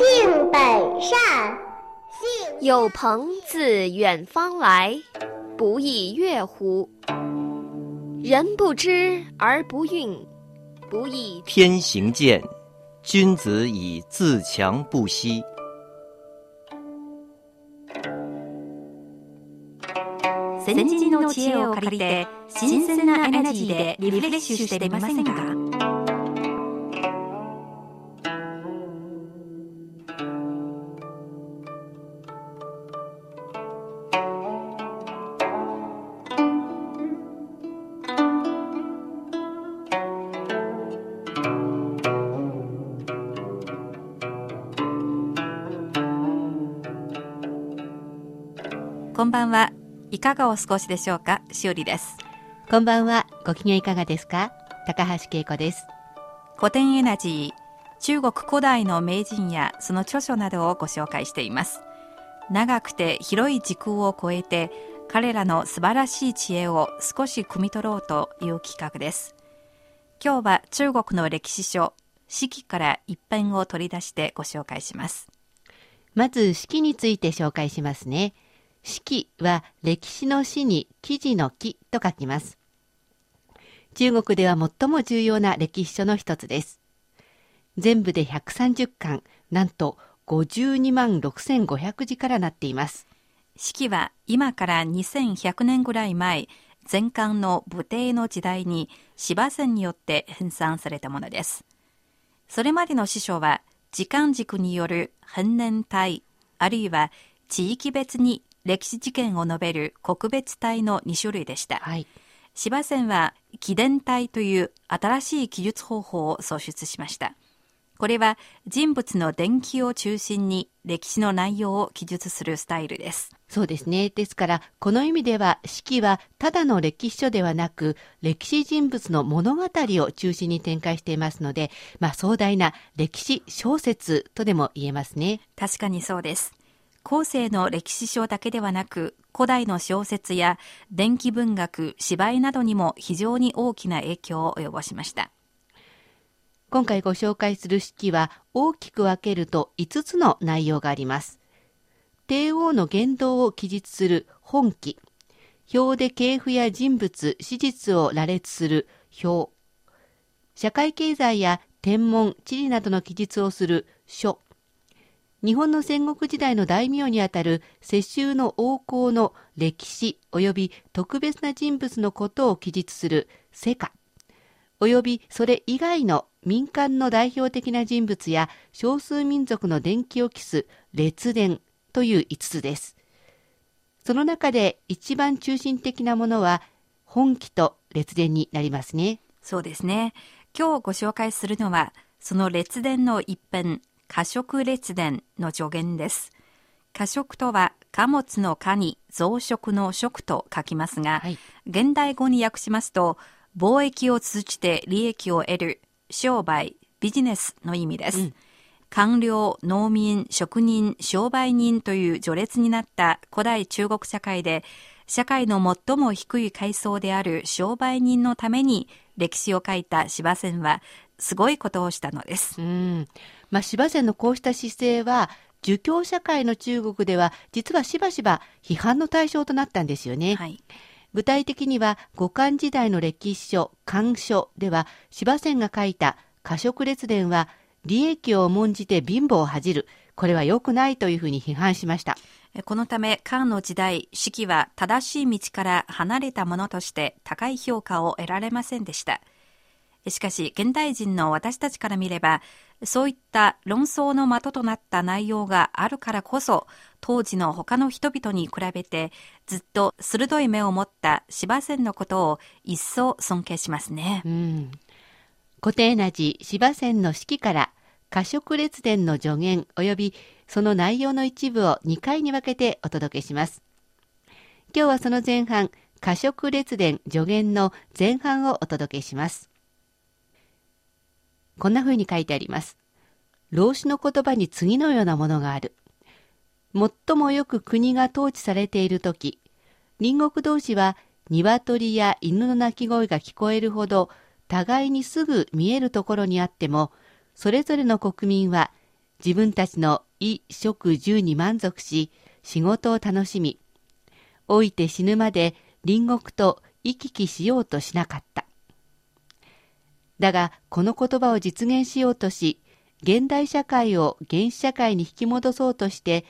性本善，有朋自远方来，不亦乐乎？人不知而不愠，不亦天行健，君子以自强不息。先人の知恵を借りて新鮮なエナジーでリフレッシュしてみませんか んばんは。いかがお過ごしでしょうか？しおりです。こんばんは。ご機嫌いかがですか？高橋恵子です。古典エナジー、中国古代の名人やその著書などをご紹介しています。長くて広い時空を超えて、彼らの素晴らしい知恵を少し汲み取ろうという企画です。今日は中国の歴史書、四季から一編を取り出してご紹介します。まず四季について紹介しますね。史は歴史の史に記事の記と書きます。中国では最も重要な歴史書の一つです。全部で130巻、なんと52万6500字からなっています。式は今から2100年ぐらい前、前漢の武帝の時代に芝線によって編纂されたものです。それまでの師匠は時間軸による変年体、あるいは地域別に歴史事件を述べる国別体の2種類でした。はい、芝線は記伝体という新しい記述方法を創出しました。これは人物の伝記を中心に歴史の内容を記述するスタイルです。そうですね。ですから、この意味では、式はただの歴史書ではなく、歴史人物の物語を中心に展開していますので、まあ壮大な歴史小説とでも言えますね。確かにそうです。後世の歴史書だけではなく、古代の小説や伝記文学、芝居などにも非常に大きな影響を及ぼしました。今回ご紹介する式は大きく分けると5つの内容があります。帝王の言動を記述する本記、表で系譜や人物、史実を羅列する表、社会経済や天文、地理などの記述をする書、日本の戦国時代の大名にあたる世襲の王侯の歴史及び特別な人物のことを記述する世家及びそれ以外の民間の代表的な人物や少数民族の伝記を記す列伝という5つです。その中で一番中心的なものは本記と列伝になりますね。そうですね。今日ご紹介するのはその列伝の一編過食列伝の助言です。過食とは貨物の貨に増殖の食と書きますが、はい、現代語に訳しますと、貿易を通じて利益を得る商売、ビジネスの意味です。うん官僚、農民、職人、商売人という序列になった古代中国社会で、社会の最も低い階層である商売人のために歴史を書いた司馬遷は、すごいことをしたのです。うんまあ、芝線のこうした姿勢は、儒教社会の中国では、実はしばしば批判の対象となったんですよね。はい、具体的には、五漢時代の歴史書、漢書では、芝線が書いた過食列伝は、利益を重んじて貧乏を恥じる。これは良くないというふうに批判しました。このため、漢の時代、四季は正しい道から離れたものとして高い評価を得られませんでした。しかし、現代人の私たちから見れば、そういった論争の的となった内容があるからこそ、当時の他の人々に比べて、ずっと鋭い目を持った芝線のことを一層尊敬しますね。うん。固定な字芝線の式から、過食列伝の助言及びその内容の一部を2回に分けてお届けします。今日はその前半、過食列伝助言の前半をお届けします。こんな風に書いてあります。老子の言葉に次のようなものがある。最もよく国が統治されている時、隣国同士は鶏や犬の鳴き声が聞こえるほど互いにすぐ見えるところにあっても、それぞれの国民は自分たちの衣食住に満足し、仕事を楽しみ、老いて死ぬまで隣国と行き来しようとしなかった。だが、この言葉を実現しようとし、現代社会を原始社会に引き戻そうとして、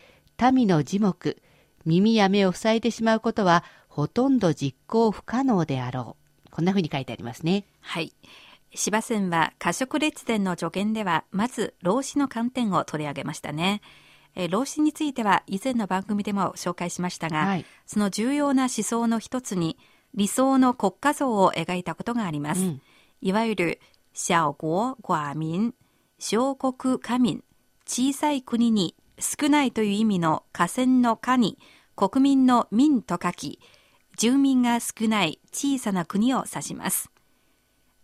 民の耳目、耳や目を塞いでしまうことは、ほとんど実行不可能であろう。こんなふうに書いてありますね。はい。芝線は過食列伝の助言では、まず老子の観点を取り上げましたね。え老子については以前の番組でも紹介しましたが、はい、その重要な思想の一つに理想の国家像を描いたことがあります。うん、いわゆる小国寡民、小国家民、小さい国に少ないという意味の河川の家に国民の民と書き、住民が少ない小さな国を指します。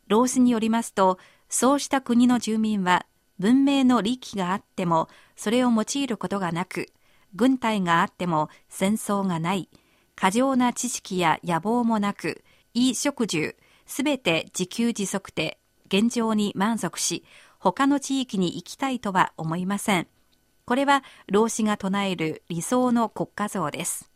老子によりますと、そうした国の住民は文明の利器があってもそれを用いることがなく、軍隊があっても戦争がない、過剰な知識や野望もなく、衣食住、すべて自給自足で現状に満足し、他の地域に行きたいとは思いません。これは老子が唱える理想の国家像です。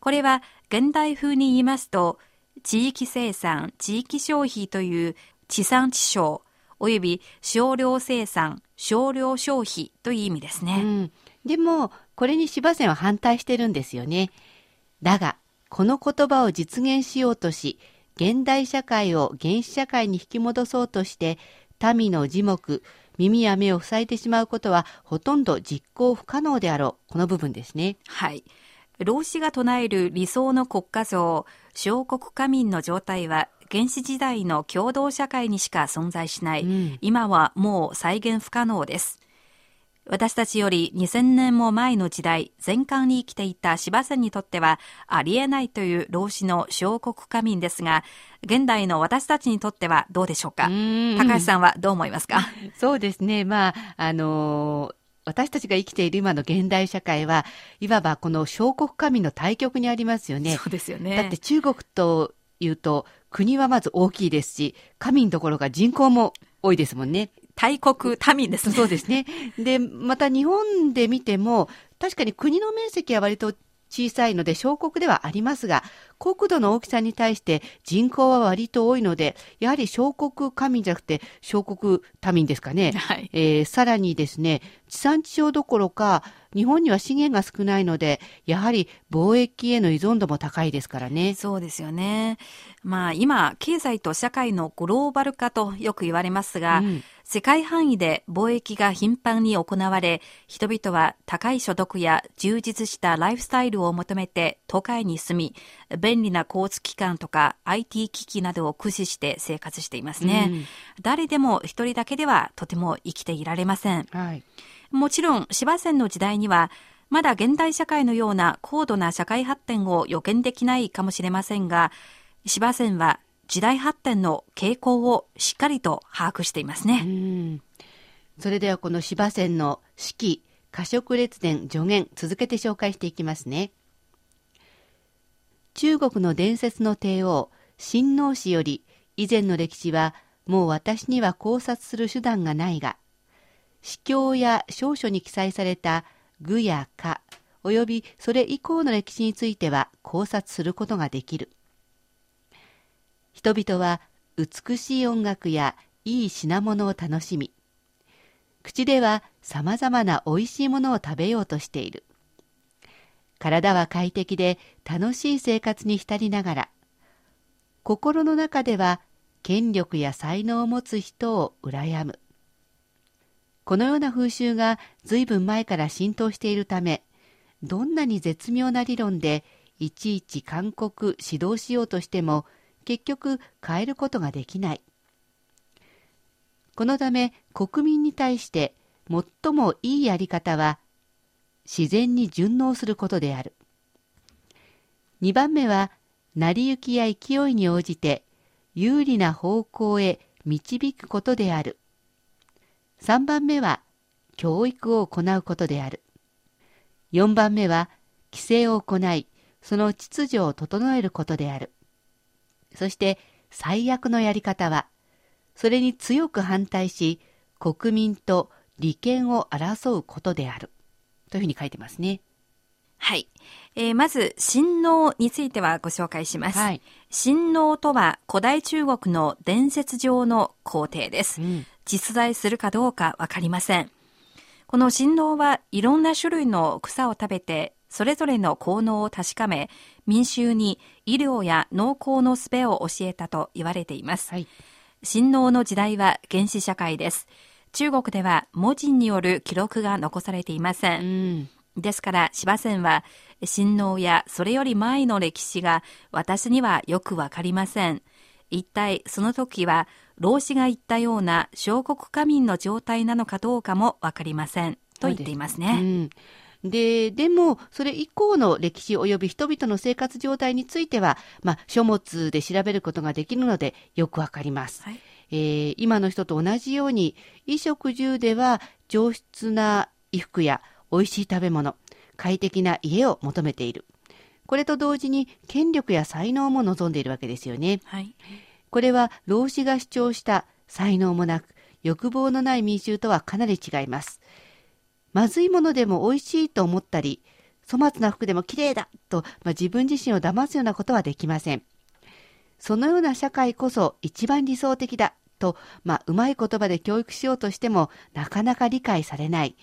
これは現代風に言いますと、地域生産、地域消費という地産地消、及び少量生産、少量消費という意味ですね。うん、でも、これに芝線は反対してるんですよね。だが、この言葉を実現しようとし、現代社会を原始社会に引き戻そうとして、民の耳目、耳や目を塞いでしまうことはほとんど実行不可能であろう。この部分ですね。はい。老子が唱える理想の国家像、小国家民の状態は原始時代の共同社会にしか存在しない、うん、今はもう再現不可能です。私たちより2000年も前の時代、前漢に生きていた芝線にとってはありえないという老子の小国家民ですが、現代の私たちにとってはどうでしょうか？高橋さんはどう思いますか？そうですね。まあ、あのー私たちが生きている今の現代社会は、いわばこの小国家民の対極にありますよね。そうですよね。だって中国というと、国はまず大きいですし、官民どころか人口も多いですもんね。大国民ですね。そうですね。で、また日本で見ても、確かに国の面積は割と小さいので小国ではありますが、国土の大きさに対して人口は割と多いので、やはり小国家民じゃなくて小国民ですかね。はい、えー、さらにですね、地産地消どころか、日本には資源が少ないので、やはり貿易への依存度も高いですからね。そうですよね。まあ今、経済と社会のグローバル化とよく言われますが、うん、世界範囲で貿易が頻繁に行われ、人々は高い所得や充実したライフスタイルを求めて都会に住み、便利な交通機関とか IT 機器などを駆使して生活していますね。うん、誰でも一人だけではとても生きていられません。はいもちろん芝線の時代にはまだ現代社会のような高度な社会発展を予見できないかもしれませんが、芝線は時代発展の傾向をしっかりと把握していますね。それではこの芝線の四季、過食列伝助言続けて紹介していきますね。中国の伝説の帝王、親王氏より以前の歴史はもう私には考察する手段がないが、司教や証書に記載された具や歌、及びそれ以降の歴史については考察することができる。人々は美しい音楽やいい品物を楽しみ、口では様々な美味しいものを食べようとしている。体は快適で楽しい生活に浸りながら、心の中では権力や才能を持つ人を羨む。このような風習が随分前から浸透しているため、どんなに絶妙な理論でいちいち勧告、指導しようとしても、結局変えることができない。このため国民に対して最もいいやり方は自然に順応することである。2番目は成り行きや勢いに応じて有利な方向へ導くことである。3番目は教育を行うことである。4番目は規制を行い、その秩序を整えることである。そして最悪のやり方は、それに強く反対し、国民と利権を争うことである。というふうに書いてますね。はい。えー、まず、神農についてはご紹介します。はい、神農とは古代中国の伝説上の皇帝です。うん、実在するかどうかわかりません。この神農はいろんな種類の草を食べて、それぞれの効能を確かめ、民衆に医療や農耕の術を教えたと言われています。はい、神農の時代は原始社会です。中国では文字による記録が残されていません。うんですから芝線は親王やそれより前の歴史が私にはよくわかりません。一体その時は老子が言ったような小国家民の状態なのかどうかもわかりません。と言っていますね。で、でも、それ以降の歴史及び人々の生活状態については、まあ、書物で調べることができるので、よくわかります。はい、えー、今の人と同じように、衣食住では上質な衣服や美味しい食べ物、快適な家を求めている。これと同時に権力や才能も望んでいるわけですよね。はい、これは老子が主張した才能もなく欲望のない民衆とはかなり違います。まずいものでも美味しいと思ったり、粗末な服でも綺麗だと、まあ、自分自身を騙すようなことはできません。そのような社会こそ一番理想的だと、まあ、うまい言葉で教育しようとしてもなかなか理解されない。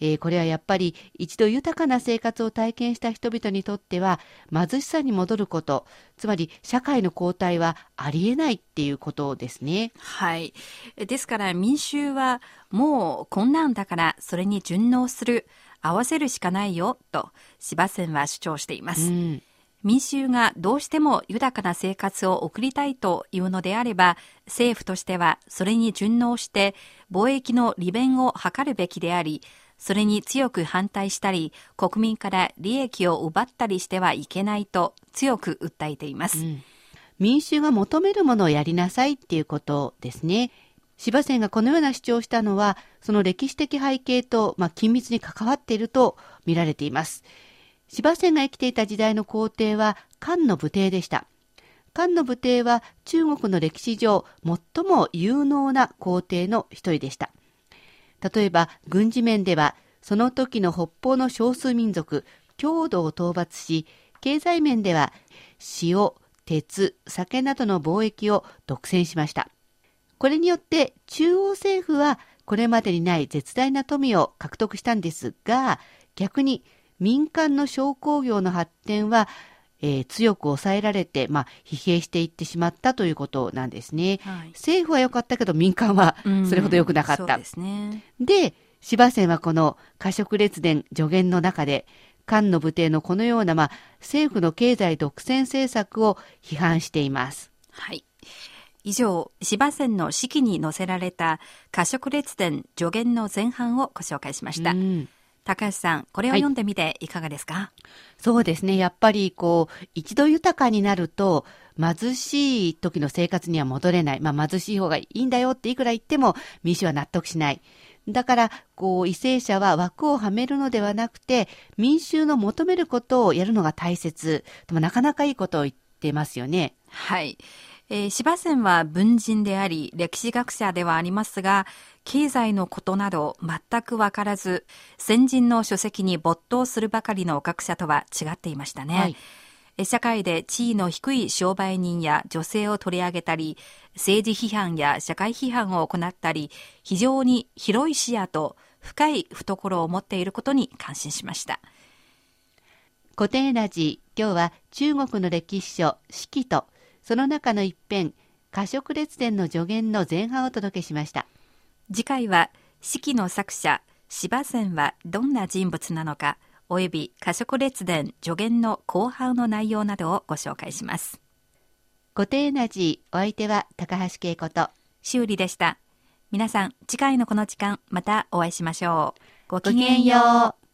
えー、これはやっぱり一度豊かな生活を体験した人々にとっては貧しさに戻ること、つまり社会の後退はありえないっていうことですね。はい。ですから民衆はもう困難だからそれに順応する、合わせるしかないよと芝線は主張しています。うん民衆がどうしても豊かな生活を送りたいというのであれば、政府としてはそれに順応して貿易の利便を図るべきであり、それに強く反対したり、国民から利益を奪ったりしてはいけないと強く訴えています。うん、民衆が求めるものをやりなさいっていうことですね。芝線がこのような主張をしたのは、その歴史的背景と、まあ、緊密に関わっていると見られています。芝線が生きていた時代の皇帝は漢の武帝でした。漢の武帝は中国の歴史上最も有能な皇帝の一人でした。例えば軍事面ではその時の北方の少数民族郷土を討伐し経済面では塩鉄酒などの貿易を独占しました。これによって中央政府はこれまでにない絶大な富を獲得したんですが逆に民間の商工業の発展はえー、強く抑えられて、まあ、疲弊していってしまったということなんですね。はい、政府は良かったけど民間はそれほど良くなかった。うん、ですね。で、芝線はこの過食列伝助言の中で、漢の武帝のこのような、まあ、政府の経済独占政策を批判しています。はい。以上、芝線の式に載せられた過食列伝助言の前半をご紹介しました。うん高橋さん、これを読んでみていかがですか、はい、そうですね。やっぱり、こう、一度豊かになると、貧しい時の生活には戻れない。まあ、貧しい方がいいんだよっていくら言っても、民主は納得しない。だから、こう、為政者は枠をはめるのではなくて、民衆の求めることをやるのが大切。でも、なかなかいいことを言ってますよね。はい。えー、芝線は文人であり、歴史学者ではありますが、経済のことなど全くわからず、先人の書籍に没頭するばかりの学者とは違っていましたね。はい社会で地位の低い商売人や女性を取り上げたり、政治批判や社会批判を行ったり、非常に広い視野と深い懐を持っていることに感心しました。固定ラジ今日は中国の歴史書、四季と、その中の一編、過食列伝の助言の前半をお届けしました。次回は四季の作者芝仙はどんな人物なのかおよび過食列伝助言の後半の内容などをご紹介します固定エナジーお相手は高橋恵子と修理でした皆さん、次回のこの時間、またお会いしましょう。ごごきげんよう。